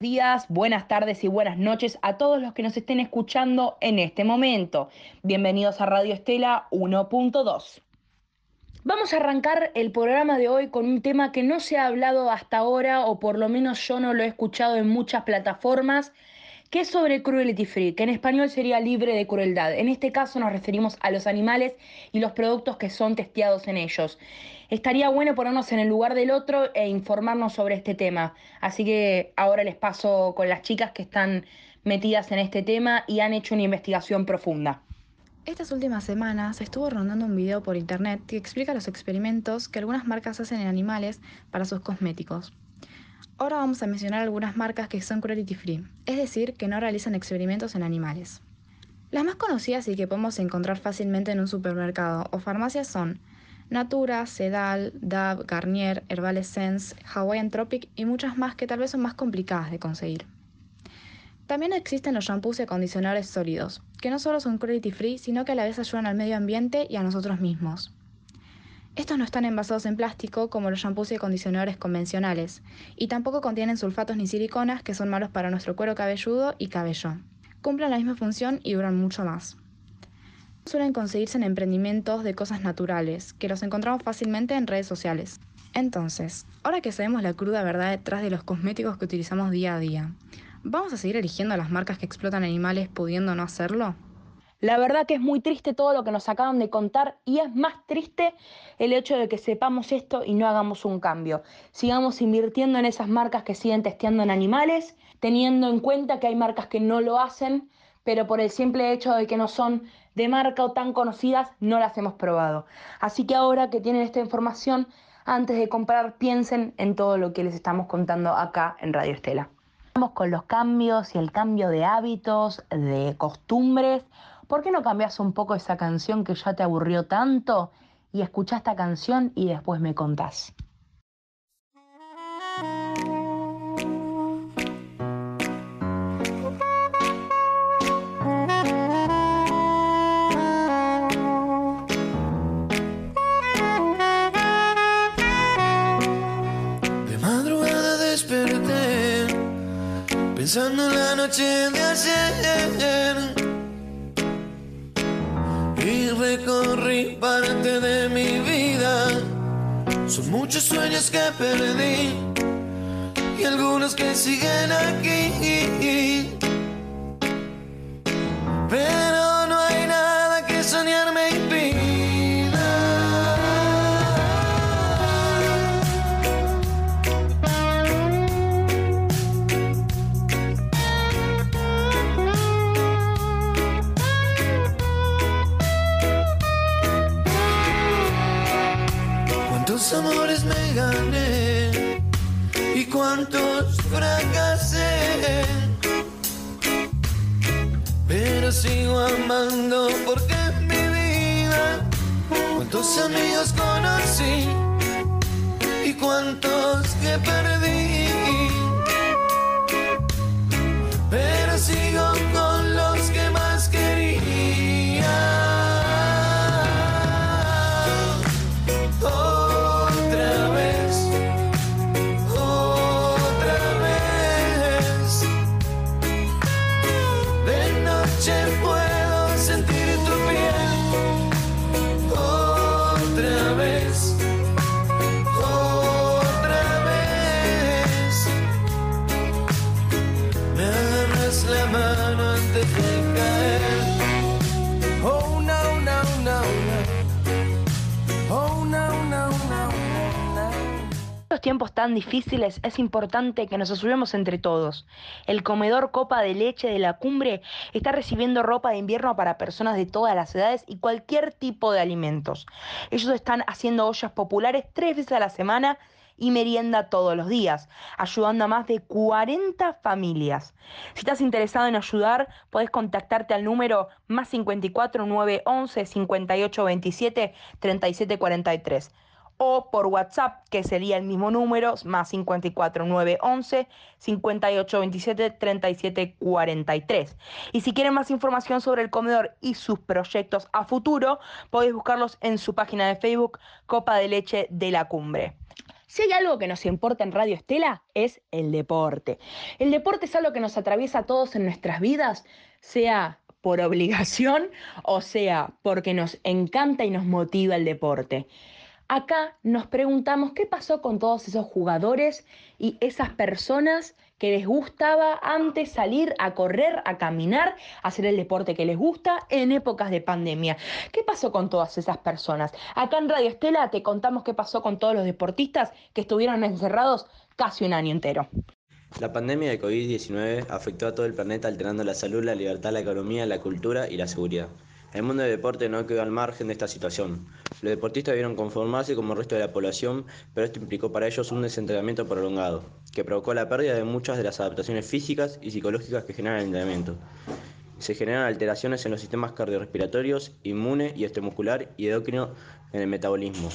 días, buenas tardes y buenas noches a todos los que nos estén escuchando en este momento. Bienvenidos a Radio Estela 1.2. Vamos a arrancar el programa de hoy con un tema que no se ha hablado hasta ahora, o por lo menos yo no lo he escuchado en muchas plataformas, que es sobre cruelty free, que en español sería libre de crueldad. En este caso nos referimos a los animales y los productos que son testeados en ellos. Estaría bueno ponernos en el lugar del otro e informarnos sobre este tema. Así que ahora les paso con las chicas que están metidas en este tema y han hecho una investigación profunda. Estas últimas semanas estuvo rondando un video por internet que explica los experimentos que algunas marcas hacen en animales para sus cosméticos. Ahora vamos a mencionar algunas marcas que son cruelty free, es decir, que no realizan experimentos en animales. Las más conocidas y que podemos encontrar fácilmente en un supermercado o farmacia son Natura, Sedal, Dove, Garnier, Herbal Essence, Hawaiian Tropic y muchas más que tal vez son más complicadas de conseguir. También existen los shampoos y acondicionadores sólidos, que no solo son cruelty free, sino que a la vez ayudan al medio ambiente y a nosotros mismos. Estos no están envasados en plástico como los shampoos y acondicionadores convencionales, y tampoco contienen sulfatos ni siliconas que son malos para nuestro cuero cabelludo y cabello. Cumplen la misma función y duran mucho más. Suelen conseguirse en emprendimientos de cosas naturales, que los encontramos fácilmente en redes sociales. Entonces, ahora que sabemos la cruda verdad detrás de los cosméticos que utilizamos día a día, ¿Vamos a seguir eligiendo las marcas que explotan animales pudiendo no hacerlo? La verdad que es muy triste todo lo que nos acaban de contar y es más triste el hecho de que sepamos esto y no hagamos un cambio. Sigamos invirtiendo en esas marcas que siguen testeando en animales, teniendo en cuenta que hay marcas que no lo hacen, pero por el simple hecho de que no son de marca o tan conocidas, no las hemos probado. Así que ahora que tienen esta información, antes de comprar, piensen en todo lo que les estamos contando acá en Radio Estela con los cambios y el cambio de hábitos, de costumbres. ¿Por qué no cambias un poco esa canción que ya te aburrió tanto y escucha esta canción y después me contás? Pensando la noche de ayer y recorrí parte de mi vida. Son muchos sueños que perdí y algunos que siguen aquí. Sigo amando porque es mi vida. Cuántos amigos conocí y cuántos que perdí. puedo sentir. Tiempos tan difíciles es importante que nos ayudemos entre todos. El comedor Copa de Leche de la Cumbre está recibiendo ropa de invierno para personas de todas las edades y cualquier tipo de alimentos. Ellos están haciendo ollas populares tres veces a la semana y merienda todos los días, ayudando a más de 40 familias. Si estás interesado en ayudar, puedes contactarte al número más 54 911 58 27 37 43 o por WhatsApp, que sería el mismo número, más 54 911 5827 3743. Y si quieren más información sobre el comedor y sus proyectos a futuro, podéis buscarlos en su página de Facebook Copa de Leche de la Cumbre. Si hay algo que nos importa en Radio Estela es el deporte. El deporte es algo que nos atraviesa a todos en nuestras vidas, sea por obligación o sea porque nos encanta y nos motiva el deporte. Acá nos preguntamos qué pasó con todos esos jugadores y esas personas que les gustaba antes salir a correr, a caminar, a hacer el deporte que les gusta en épocas de pandemia. ¿Qué pasó con todas esas personas? Acá en Radio Estela te contamos qué pasó con todos los deportistas que estuvieron encerrados casi un año entero. La pandemia de COVID-19 afectó a todo el planeta alterando la salud, la libertad, la economía, la cultura y la seguridad. El mundo del deporte no quedó al margen de esta situación. Los deportistas debieron conformarse como el resto de la población, pero esto implicó para ellos un desentrenamiento prolongado, que provocó la pérdida de muchas de las adaptaciones físicas y psicológicas que generan el entrenamiento. Se generan alteraciones en los sistemas cardiorrespiratorios, inmune y muscular y endocrino en el metabolismo,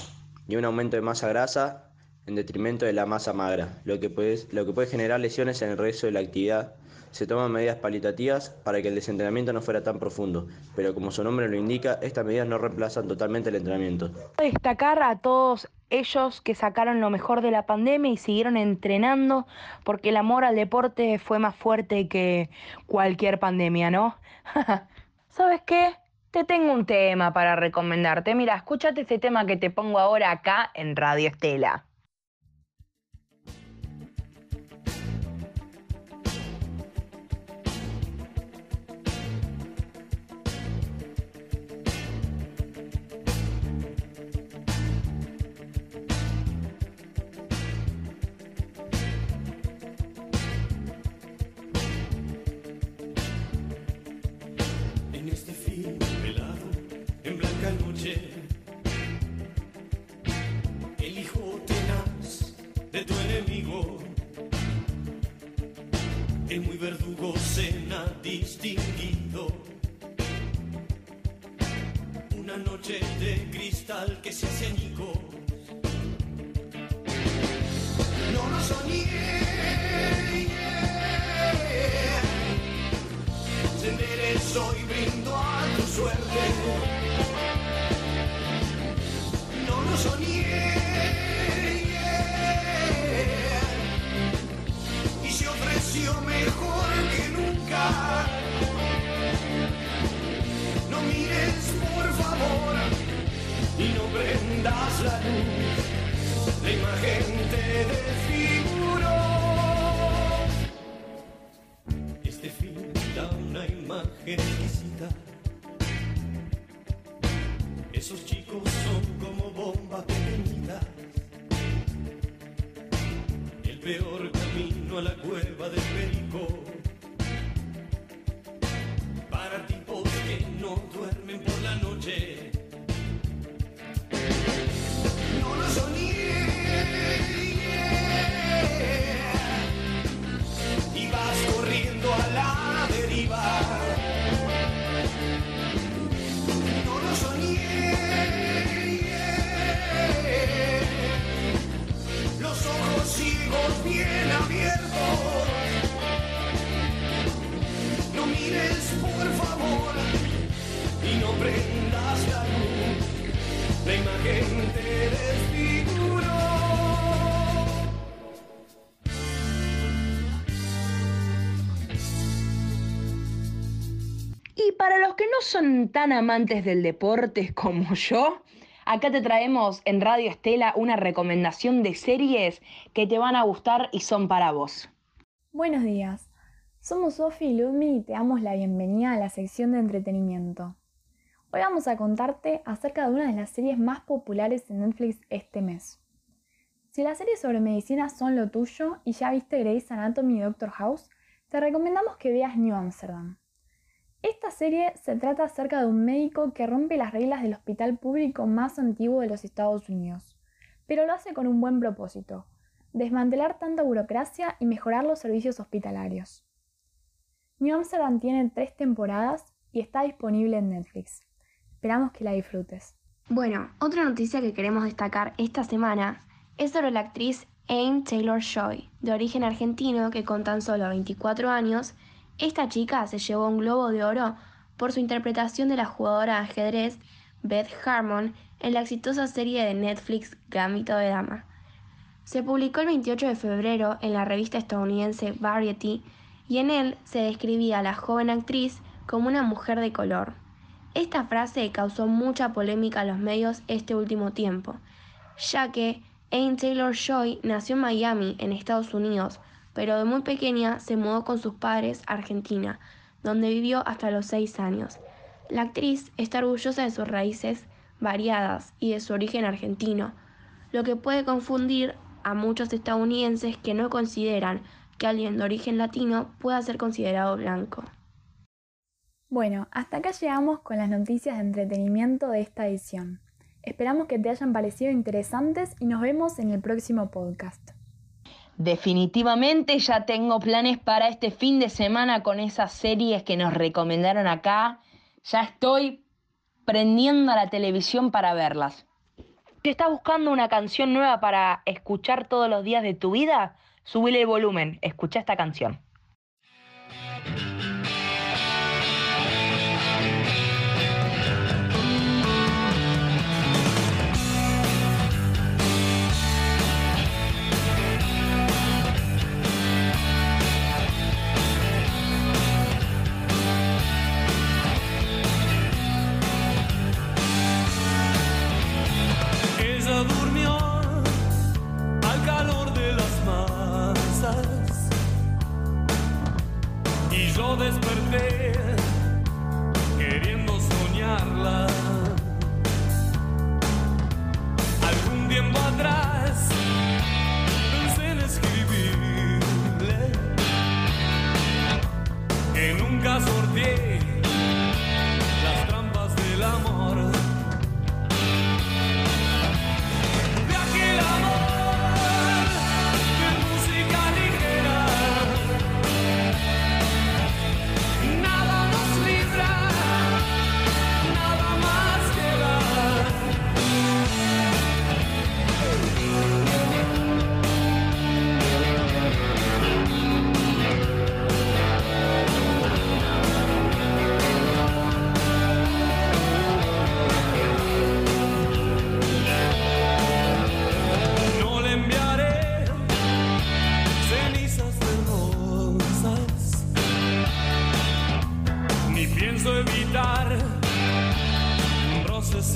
y un aumento de masa grasa en detrimento de la masa magra, lo que puede generar lesiones en el resto de la actividad se toman medidas palitativas para que el desentrenamiento no fuera tan profundo, pero como su nombre lo indica, estas medidas no reemplazan totalmente el entrenamiento. Destacar a todos ellos que sacaron lo mejor de la pandemia y siguieron entrenando porque el amor al deporte fue más fuerte que cualquier pandemia, ¿no? ¿Sabes qué? Te tengo un tema para recomendarte. Mira, escúchate este tema que te pongo ahora acá en Radio Estela. distinguido. Una noche de cristal que se hace añicos. No lo soñé. Te enderezo y brindo a tu suerte. No lo soñé. Y se ofreció mejor que no mires, por favor, y no prendas la luz. La imagen te define. Son tan amantes del deporte como yo, acá te traemos en Radio Estela una recomendación de series que te van a gustar y son para vos. Buenos días, somos Sofi y Ludmi y te damos la bienvenida a la sección de entretenimiento. Hoy vamos a contarte acerca de una de las series más populares en Netflix este mes. Si las series sobre medicina son lo tuyo y ya viste Grey's Anatomy y Doctor House, te recomendamos que veas New Amsterdam. Esta serie se trata acerca de un médico que rompe las reglas del hospital público más antiguo de los Estados Unidos, pero lo hace con un buen propósito, desmantelar tanta burocracia y mejorar los servicios hospitalarios. New Amsterdam tiene tres temporadas y está disponible en Netflix. Esperamos que la disfrutes. Bueno, otra noticia que queremos destacar esta semana es sobre la actriz Anne Taylor Joy, de origen argentino que con tan solo 24 años esta chica se llevó un globo de oro por su interpretación de la jugadora de ajedrez Beth Harmon en la exitosa serie de Netflix Gambito de Dama. Se publicó el 28 de febrero en la revista estadounidense Variety y en él se describía a la joven actriz como una mujer de color. Esta frase causó mucha polémica en los medios este último tiempo, ya que Anne Taylor Joy nació en Miami, en Estados Unidos, pero de muy pequeña se mudó con sus padres a Argentina, donde vivió hasta los seis años. La actriz está orgullosa de sus raíces variadas y de su origen argentino, lo que puede confundir a muchos estadounidenses que no consideran que alguien de origen latino pueda ser considerado blanco. Bueno, hasta acá llegamos con las noticias de entretenimiento de esta edición. Esperamos que te hayan parecido interesantes y nos vemos en el próximo podcast. Definitivamente ya tengo planes para este fin de semana con esas series que nos recomendaron acá. Ya estoy prendiendo la televisión para verlas. Si estás buscando una canción nueva para escuchar todos los días de tu vida, subile el volumen, escucha esta canción.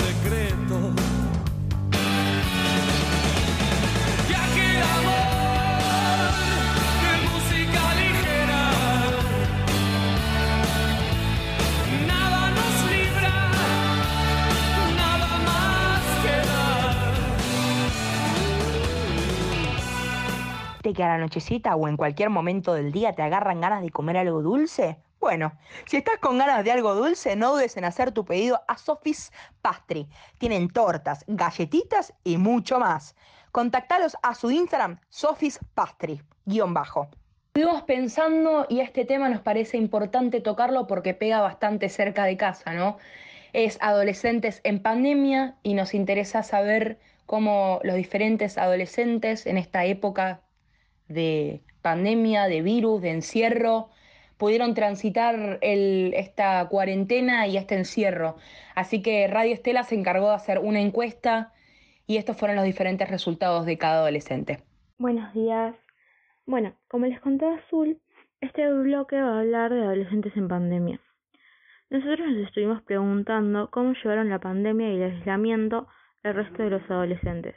Un que a la nochecita o en cualquier momento del día te agarran ganas de comer algo dulce? Bueno, si estás con ganas de algo dulce, no dudes en hacer tu pedido a Sofis Pastry. Tienen tortas, galletitas y mucho más. Contactalos a su Instagram, Sofis Pastry, guion bajo. Estuvimos pensando y este tema nos parece importante tocarlo porque pega bastante cerca de casa, ¿no? Es adolescentes en pandemia y nos interesa saber cómo los diferentes adolescentes en esta época de pandemia, de virus, de encierro, pudieron transitar el- esta cuarentena y este encierro. Así que Radio Estela se encargó de hacer una encuesta y estos fueron los diferentes resultados de cada adolescente. Buenos días. Bueno, como les conté a Azul, este bloque va a hablar de adolescentes en pandemia. Nosotros nos estuvimos preguntando cómo llevaron la pandemia y el aislamiento el resto de los adolescentes.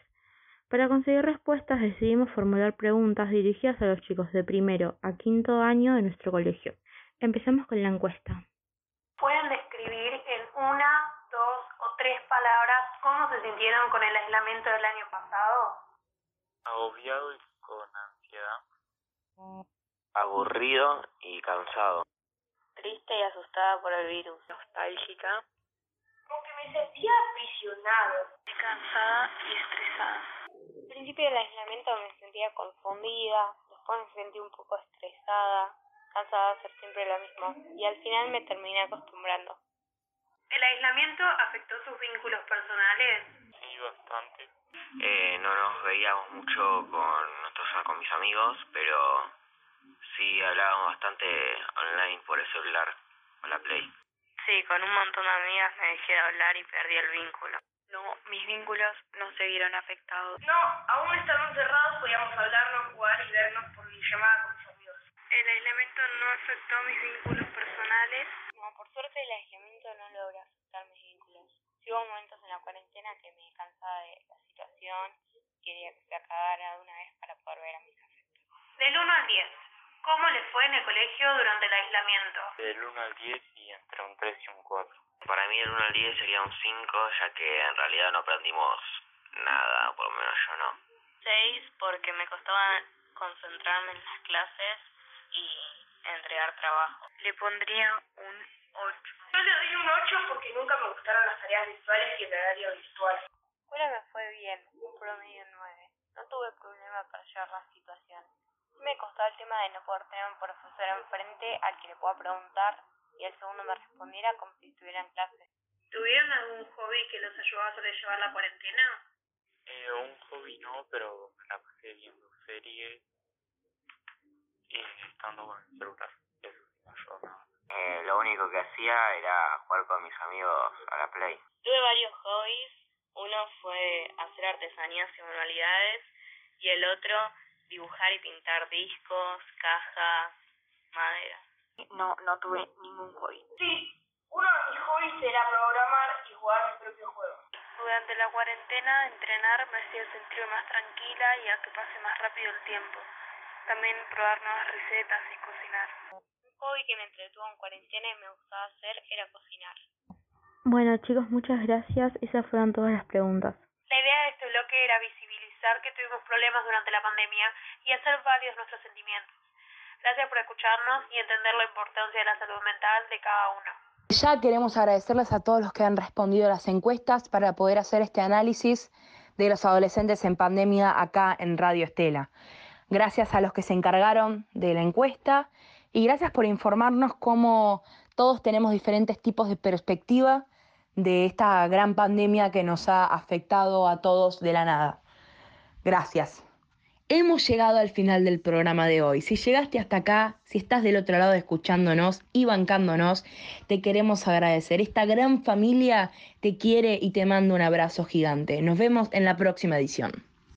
Para conseguir respuestas decidimos formular preguntas dirigidas a los chicos de primero a quinto año de nuestro colegio. Empezamos con la encuesta. ¿Pueden describir en una, dos o tres palabras cómo se sintieron con el aislamiento del año pasado? agobiado y con ansiedad, aburrido y cansado, Triste y asustada por el virus. nostálgica, Como que me sentía aficionado. cansada y estresada. Al principio del aislamiento me sentía confundida, después me sentí un poco estresada, cansada de hacer siempre lo mismo y al final me terminé acostumbrando. ¿El aislamiento afectó sus vínculos personales? Sí, bastante. Eh, no nos veíamos mucho con nuestros con mis amigos, pero sí hablábamos bastante online por el celular o la Play. Sí, con un montón de amigas me dejé de hablar y perdí el vínculo. No, mis vínculos no se vieron afectados. No, aún estando encerrados podíamos hablarnos, jugar y vernos por llamada con mis amigos. El aislamiento no afectó mis vínculos personales. No, por suerte el aislamiento no logra afectar mis vínculos. Sí hubo momentos en la cuarentena que me cansaba de la situación, quería que se acabara de una vez para poder ver a mis afectos. Del 1 al 10, ¿cómo le fue en el colegio durante el aislamiento? Del 1 al 10 y entre un 3 y un 4. Para mí el 1 al 10 sería un 5, ya que en realidad no aprendimos nada, por lo menos yo no. 6 porque me costaba concentrarme en las clases y entregar trabajo. Le pondría un 8. Yo le doy un 8 porque nunca me gustaron las tareas visuales y el horario virtual. Escuela me fue bien, un promedio 9. No tuve problema para llevar la situación. Me costó el tema de no poder tener un profesor enfrente al que le pueda preguntar y el segundo me respondiera como si estuviera en clase. ¿Tuvieron algún hobby que los ayudó a sobrellevar la cuarentena? Eh, un hobby no, pero me la pasé viendo series y estando con el celular. Eso. Eh, lo único que hacía era jugar con mis amigos a la Play. Tuve varios hobbies. Uno fue hacer artesanías y manualidades y el otro dibujar y pintar discos, cajas, madera. No, no tuve ningún hobby. Sí, uno de mis hobbies era programar y jugar mi propio juego. Durante la cuarentena, entrenar me hacía sentir más tranquila y a que pase más rápido el tiempo. También probar nuevas recetas y cocinar. Un hobby que me entretuvo en cuarentena y me gustaba hacer era cocinar. Bueno chicos, muchas gracias. Esas fueron todas las preguntas. La idea de este bloque era visibilizar que tuvimos problemas durante la pandemia y hacer válidos nuestros sentimientos. Gracias por escucharnos y entender la importancia de la salud mental de cada uno. Ya queremos agradecerles a todos los que han respondido a las encuestas para poder hacer este análisis de los adolescentes en pandemia acá en Radio Estela. Gracias a los que se encargaron de la encuesta y gracias por informarnos cómo todos tenemos diferentes tipos de perspectiva de esta gran pandemia que nos ha afectado a todos de la nada. Gracias. Hemos llegado al final del programa de hoy. Si llegaste hasta acá, si estás del otro lado escuchándonos y bancándonos, te queremos agradecer. Esta gran familia te quiere y te manda un abrazo gigante. Nos vemos en la próxima edición.